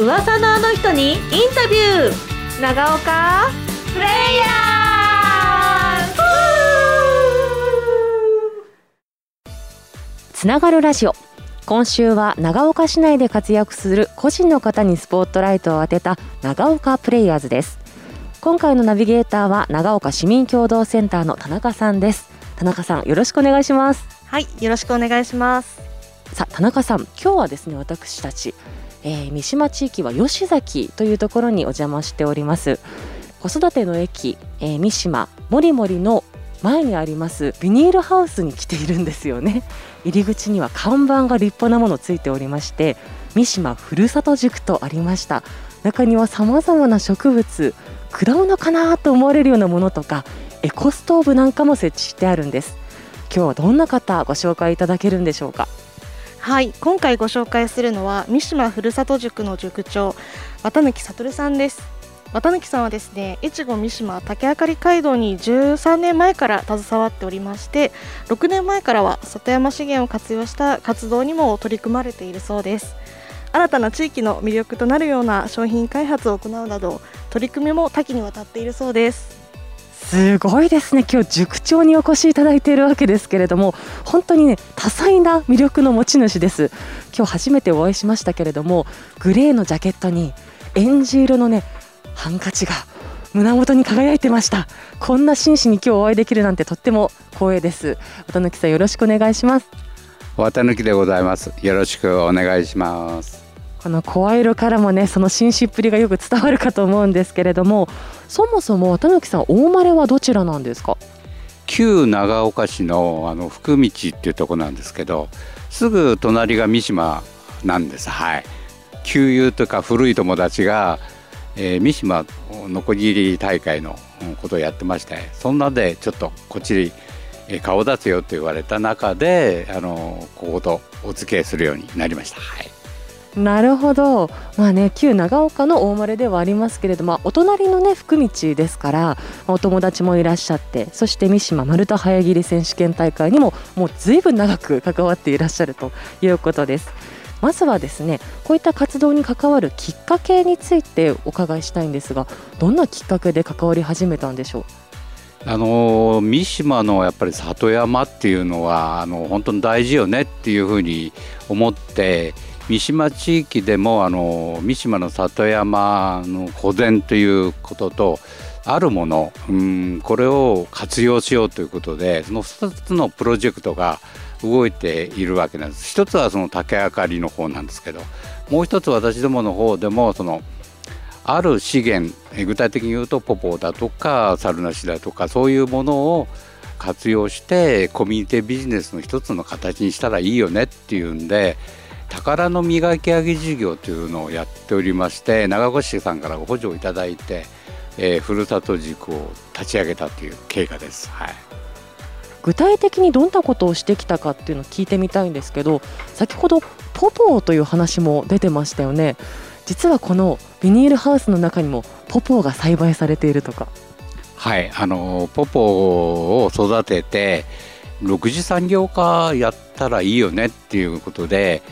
噂のあの人にインタビュー。長岡。プレイヤー。つながるラジオ。今週は長岡市内で活躍する個人の方にスポットライトを当てた長岡プレイヤーズです。今回のナビゲーターは長岡市民共同センターの田中さんです。田中さんよろしくお願いします。はいよろしくお願いします。さあ田中さん今日はですね私たち、えー、三島地域は吉崎というところにお邪魔しております。子育ての駅、えー、三島もりもりの前にありますビニールハウスに来ているんですよね。入り口には看板が立派なものついておりまして三島ふるさと塾とありました。中には様々な植物果物かなと思われるようなものとかエコストーブなんかも設置してあるんです。今日はどんな方ご紹介いただけるんでしょうか？はい今回ご紹介するのは三島ふるさと塾の塾長綿貫悟さんです。綿貫さんはですね越後三島竹あかり街道に13年前から携わっておりまして6年前からは里山資源を活用した活動にも取り組まれているそうです。新たな地域の魅力となるような商品開発を行うなど取り組みも多岐にわたっているそうです。すごいですね。今日塾長にお越しいただいているわけですけれども本当にね多彩な魅力の持ち主です。今日初めてお会いしましたけれどもグレーのジャケットにエンジ色のねハンカチが胸元に輝いてました。こんな紳士に今日お会いできるなんてとっても光栄です。渡貫さんよろしくお願いします。綿貫でございます。よろしくお願いします。この声色からもねその紳士っぷりがよく伝わるかと思うんですけれどもそもそも渡貫さん大生まれはどちらなんですか？旧長岡市のあの福道っていうとこなんですけどすぐ隣が三島なんです。はい。旧友とか古い友達が、えー、三島のこぎり大会のことをやってましてそんなでちょっとこっちに顔出すよと言われた中であのこことお付き合いするようになりました。はい。なるほど、まあね、旧長岡の大生まれではありますけれども、お隣のね福道ですから、お友達もいらっしゃって、そして三島丸太早切り選手権大会にももうずいぶん長く関わっていらっしゃるということです。まずはですねこういった活動に関わるきっかけについてお伺いしたいんですがどんなきっかけで関わり始めたんでしょう？あの三島のやっぱり里山っていうのはあの本当に大事よねっていうふうに思って三島地域でもあの三島の里山の保全ということとあるものうんこれを活用しようということでその2つのプロジェクトが動いているわけなんです。一つはその竹あかりの方なんですけどもう一つ私どもの方でもそのある資源具体的に言うとポポだとかサルナシだとかそういうものを活用してコミュニティビジネスの一つの形にしたらいいよねっていうんで宝の磨き上げ事業というのをやっておりまして長岡市さんから補助をいただいて、えー、ふるさと塾を立ち上げたという経過です。はい。具体的にどんなことをしてきたかっていうのを聞いてみたいんですけど先ほどポポーという話も出てましたよね。実はこのビニールハウスの中にもポポーが栽培されているとか。はい。あのポポーを育てて6次産業化やったらいいよねっていうことで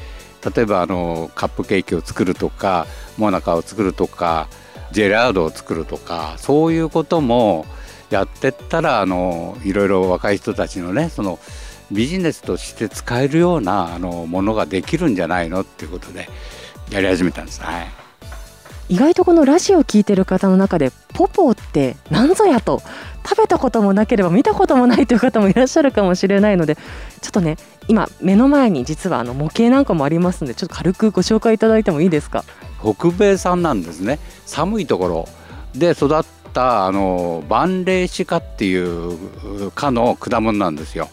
例えばあのカップケーキを作るとかモナカを作るとかジェラードを作るとかそういうこともやってったらあのいろいろ若い人たちのねそのビジネスとして使えるようなあのものができるんじゃないのっていうことでやり始めたんです。ね意外とこのラジオを聞いてる方の中でポポって何ぞやと。食べたこともなければ見たこともないという方もいらっしゃるかもしれないので ちょっとね今目の前に実はあの模型なんかもありますのでちょっと軽くご紹介いただいてもいいですか？北米産なんですね。寒いところで育ったあのバンレイシカっていう科の果物なんですよ。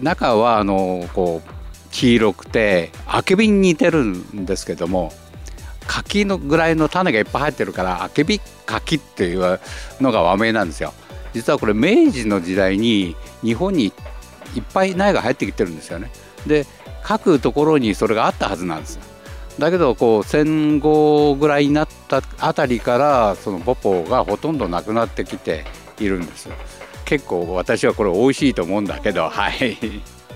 中はあのこう黄色くてあけびに似てるんですけども柿のぐらいの種がいっぱい入ってるからあけび柿っていうのが和名なんですよ。実はこれ明治の時代に日本にいっぱい苗が入ってきてるんですよね。で各ところにそれがあったはずなんです。だけどこう戦後ぐらいになったあたりからそのポポがほとんどなくなってきているんです。結構私はこれ美味しいと思うんだけどはい。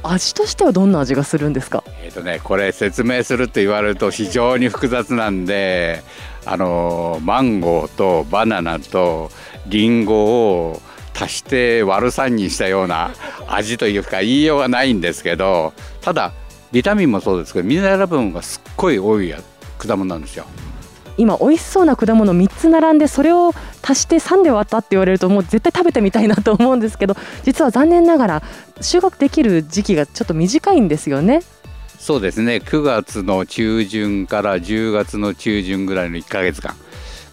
味としてはどんな味がするんですか？えっ、とねこれ説明すると言われると非常に複雑なんであのマンゴーとバナナとリンゴを足して割る3にしたような 味というか言いようがないんですけどただビタミンもそうですけどミネラル分がすっごい多い果物なんですよ。今美味しそうな果物3つ並んでそれを足して3で割ったって言われるともう絶対食べてみたいなと思うんですけど実は残念ながら収穫できる時期がちょっと短いんですよね。そうですね9月の中旬から10月の中旬ぐらいの1ヶ月間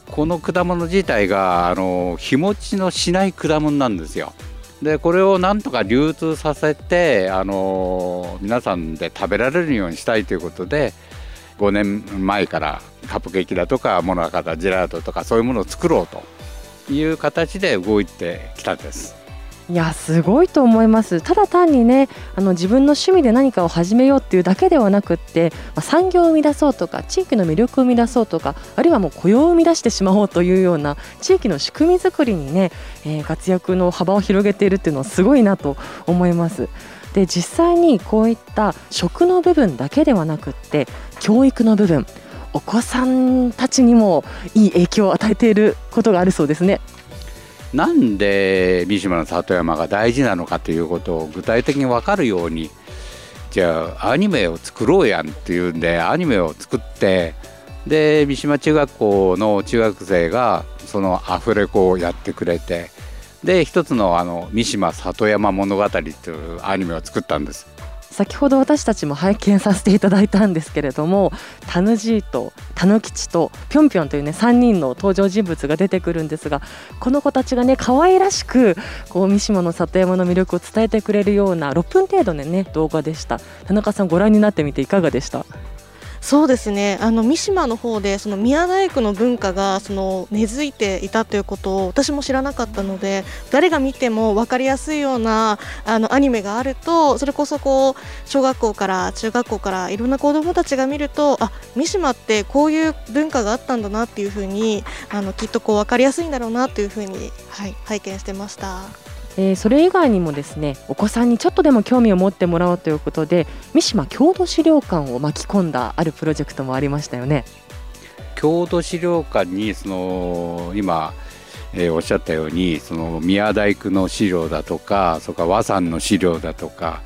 この果物自体があの日持ちのしない果物なんですよ。でこれをなんとか流通させてあの皆さんで食べられるようにしたいということで5年前からカップケーキだとかモナカだジェラートとかそういうものを作ろうという形で動いてきたんです。いやすごいと思いますただ単にねあの自分の趣味で何かを始めようっていうだけではなくって、まあ、産業を生み出そうとか地域の魅力を生み出そうとかあるいはもう雇用を生み出してしまおうというような地域の仕組み作りにね、えー、活躍の幅を広げているっていうのはすごいなと思います。で実際にこういった食の部分だけではなくって教育の部分お子さんたちにもいい影響を与えていることがあるそうですね。なんで三島の里山が大事なのかということを具体的に分かるようにじゃあアニメを作ろうやんっていうんでアニメを作ってで三島中学校の中学生がそのアフレコをやってくれてで一つのあの三島里山物語というアニメを作ったんです。先ほど私たちも拝見させていただいたんですけれどもタヌジーとタヌ吉とぴょんぴょんというね3人の登場人物が出てくるんですがこの子たちがね可愛らしくこう三島の里山の魅力を伝えてくれるような6分程度のね動画でした田中さんご覧になってみていかがでした？そうですねあの三島の方でその宮大工の文化がその根付いていたということを私も知らなかったので誰が見ても分かりやすいようなあのアニメがあるとそれこそこう小学校から中学校からいろんな子どもたちが見るとあ三島ってこういう文化があったんだなっていうふうにあのきっとこう分かりやすいんだろうなというふうに、はい、拝見してました。え、それ以外にもですねお子さんにちょっとでも興味を持ってもらおうということで三島郷土資料館を巻き込んだあるプロジェクトもありましたよね。郷土資料館にその今、えー、おっしゃったようにその宮大工の資料だとかそれから和山の資料だとか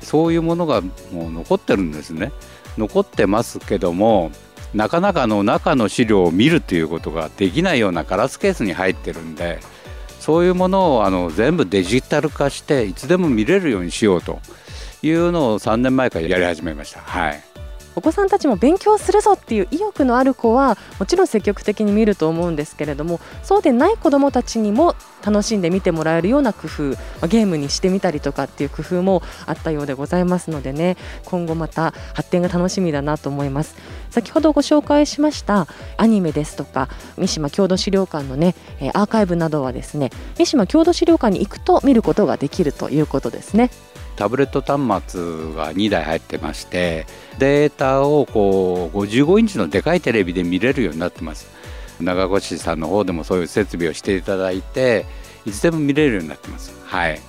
そういうものがもう残ってるんですね。残ってますけどもなかなかの中の資料を見るということができないようなガラスケースに入ってるんでそういうものをあの全部デジタル化していつでも見れるようにしようというのを3年前からやり始めました。はいお子さんたちも勉強するぞっていう意欲のある子はもちろん積極的に見ると思うんですけれどもそうでない子どもたちにも楽しんで見てもらえるような工夫、ゲームにしてみたりとかっていう工夫もあったようでございますのでね。今後また発展が楽しみだなと思います。先ほどご紹介しましたアニメですとか三島郷土資料館のねアーカイブなどはですね三島郷土資料館に行くと見ることができるということですね。タブレット端末が2台入ってましてデータをこう55インチのでかいテレビで見れるようになってます。長越さんの方でもそういう設備をしていただいていつでも見れるようになってます。はい。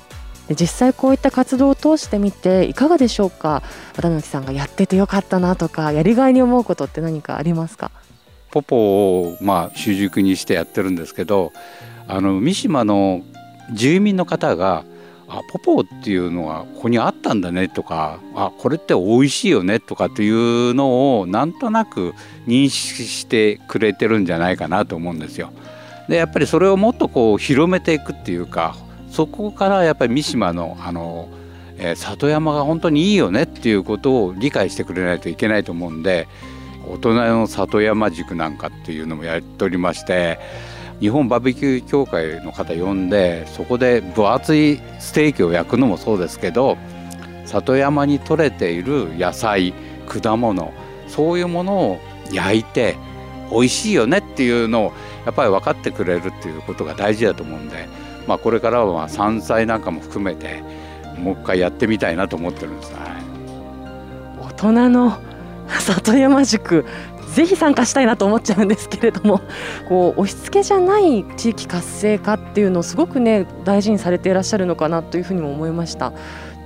実際こういった活動を通してみていかがでしょうか？渡辺さんがやっててよかったなとかやりがいに思うことって何かありますか？ポポをまあ主軸にしてやってるんですけどあの三島の住民の方があポポっていうのがここにあったんだねとかあこれって美味しいよねとかっていうのをなんとなく認識してくれてるんじゃないかなと思うんですよ。でやっぱりそれをもっとこう広めていくっていうかそこからやっぱり三島のあの、えー、里山が本当にいいよねっていうことを理解してくれないといけないと思うんで大人の里山塾なんかっていうのもやっておりまして日本バーベキュー協会の方呼んでそこで分厚いステーキを焼くのもそうですけど里山に採れている野菜果物そういうものを焼いて美味しいよねっていうのをやっぱり分かってくれるっていうことが大事だと思うんで、まあ、これからは山菜なんかも含めてもう一回やってみたいなと思ってるんです、はい、大人の里山塾ぜひ参加したいなと思っちゃうんですけれども こう押し付けじゃない地域活性化っていうのをすごくね大事にされていらっしゃるのかなというふうにも思いました。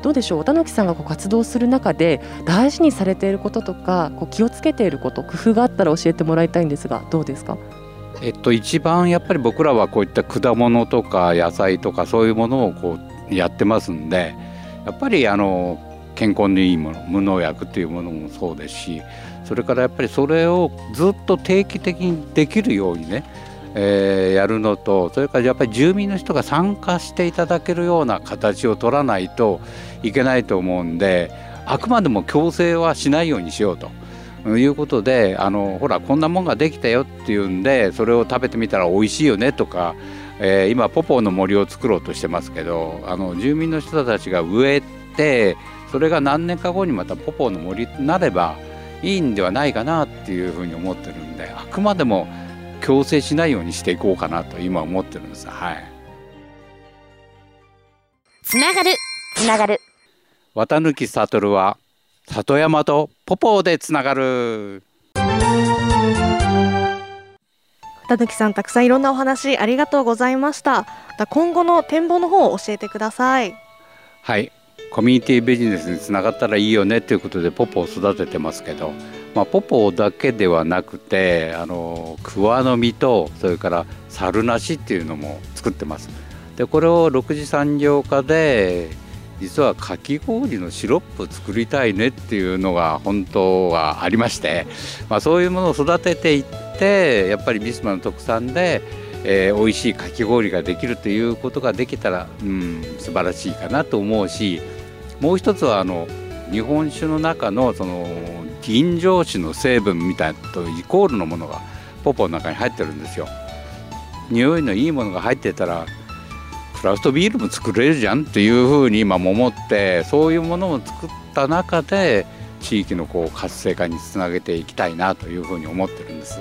どうでしょう？渡木さんがこう活動する中で大事にされていることとかこう気をつけていること工夫があったら教えてもらいたいんですがどうですか？えっと、一番やっぱり僕らはこういった果物とか野菜とかそういうものをこうやってますんでやっぱりあの健康にいいもの無農薬っていうものもそうですしそれからやっぱりそれをずっと定期的にできるようにね、えー、やるのとそれからやっぱり住民の人が参加していただけるような形を取らないといけないと思うんであくまでも強制はしないようにしようと。いうことであのほらこんなもんができたよっていうんでそれを食べてみたら美味しいよねとか、えー、今ポポの森を作ろうとしてますけどあの住民の人たちが植えてそれが何年か後にまたポポの森になればいいんではないかなっていうふうに思ってるんであくまでも強制しないようにしていこうかなと今思ってるんです。はい。つながるつながる。綿貫悟は里山とポポでつながる。綿貫さんたくさんいろんなお話ありがとうございました今後の展望の方を教えてください。はいコミュニティビジネスにつながったらいいよねということでポポを育ててますけど、まあ、ポポだけではなくてあの桑の実とそれから猿なしっていうのも作ってます。でこれを6次産業化で実はかき氷のシロップ作りたいねっていうのが本当はありまして、まあ、そういうものを育てていってやっぱりビスマの特産でえー、美味しいかき氷ができるということができたら、うん、素晴らしいかなと思うしもう一つはあの日本酒の中のその銀醸酒の成分みたいなとイコールのものがポポの中に入ってるんですよ。匂いのいいものが入ってたらクラフトビールも作れるじゃんっていうふうに今も思ってそういうものを作った中で地域のこう活性化につなげていきたいなというふうに思ってるんです。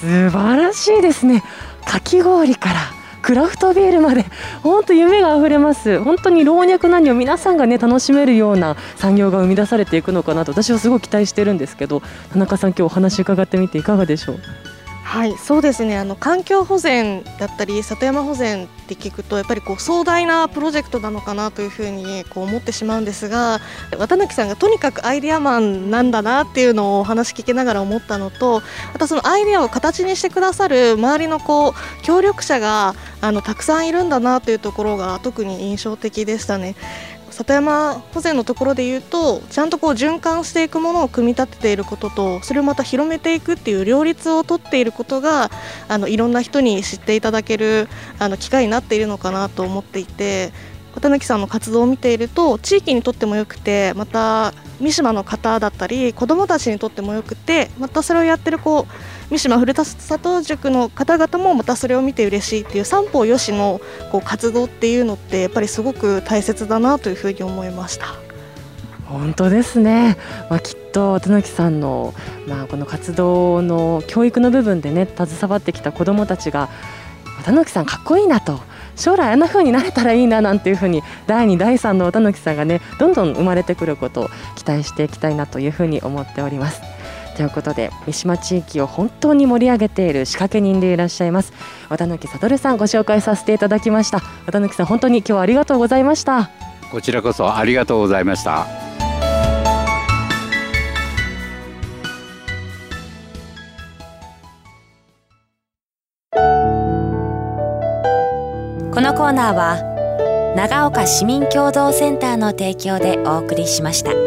素晴らしいですね。かき氷からクラフトビールまで。本当夢があふれます。本当に老若男女皆さんがね楽しめるような産業が生み出されていくのかなと私はすごい期待してるんですけど田中さん今日お話伺ってみていかがでしょう？はいそうですねあの環境保全だったり里山保全って聞くとやっぱりこう壮大なプロジェクトなのかなというふうにこう思ってしまうんですが綿貫さんがとにかくアイデアマンなんだなっていうのをお話聞きながら思ったのとまたそのアイデアを形にしてくださる周りのこう協力者があのたくさんいるんだなというところが特に印象的でしたね。里山保全のところで言うとちゃんとこう循環していくものを組み立てていることとそれをまた広めていくっていう両立をとっていることがあのいろんな人に知っていただけるあの機会になっているのかなと思っていて綿貫さんの活動を見ていると地域にとってもよくてまた三島の方だったり子どもたちにとってもよくてまたそれをやってるこう三島古田里塾の方々もまたそれを見て嬉しいっていう三方よしのこう活動っていうのってやっぱりすごく大切だなというふうに思いました。本当ですね、まあ、きっと渡貫さんの、まあ、この活動の教育の部分でね携わってきた子どもたちが渡貫さんかっこいいなと将来あんな風になれたらいいななんていう風に第2第3の綿貫さんがねどんどん生まれてくることを期待していきたいなという風に思っております。ということで三島地域を本当に盛り上げている仕掛け人でいらっしゃいます綿貫悟さんご紹介させていただきました。綿貫さん本当に今日はありがとうございました。こちらこそありがとうございました。このコーナーは長岡市民共同センターの提供でお送りしました。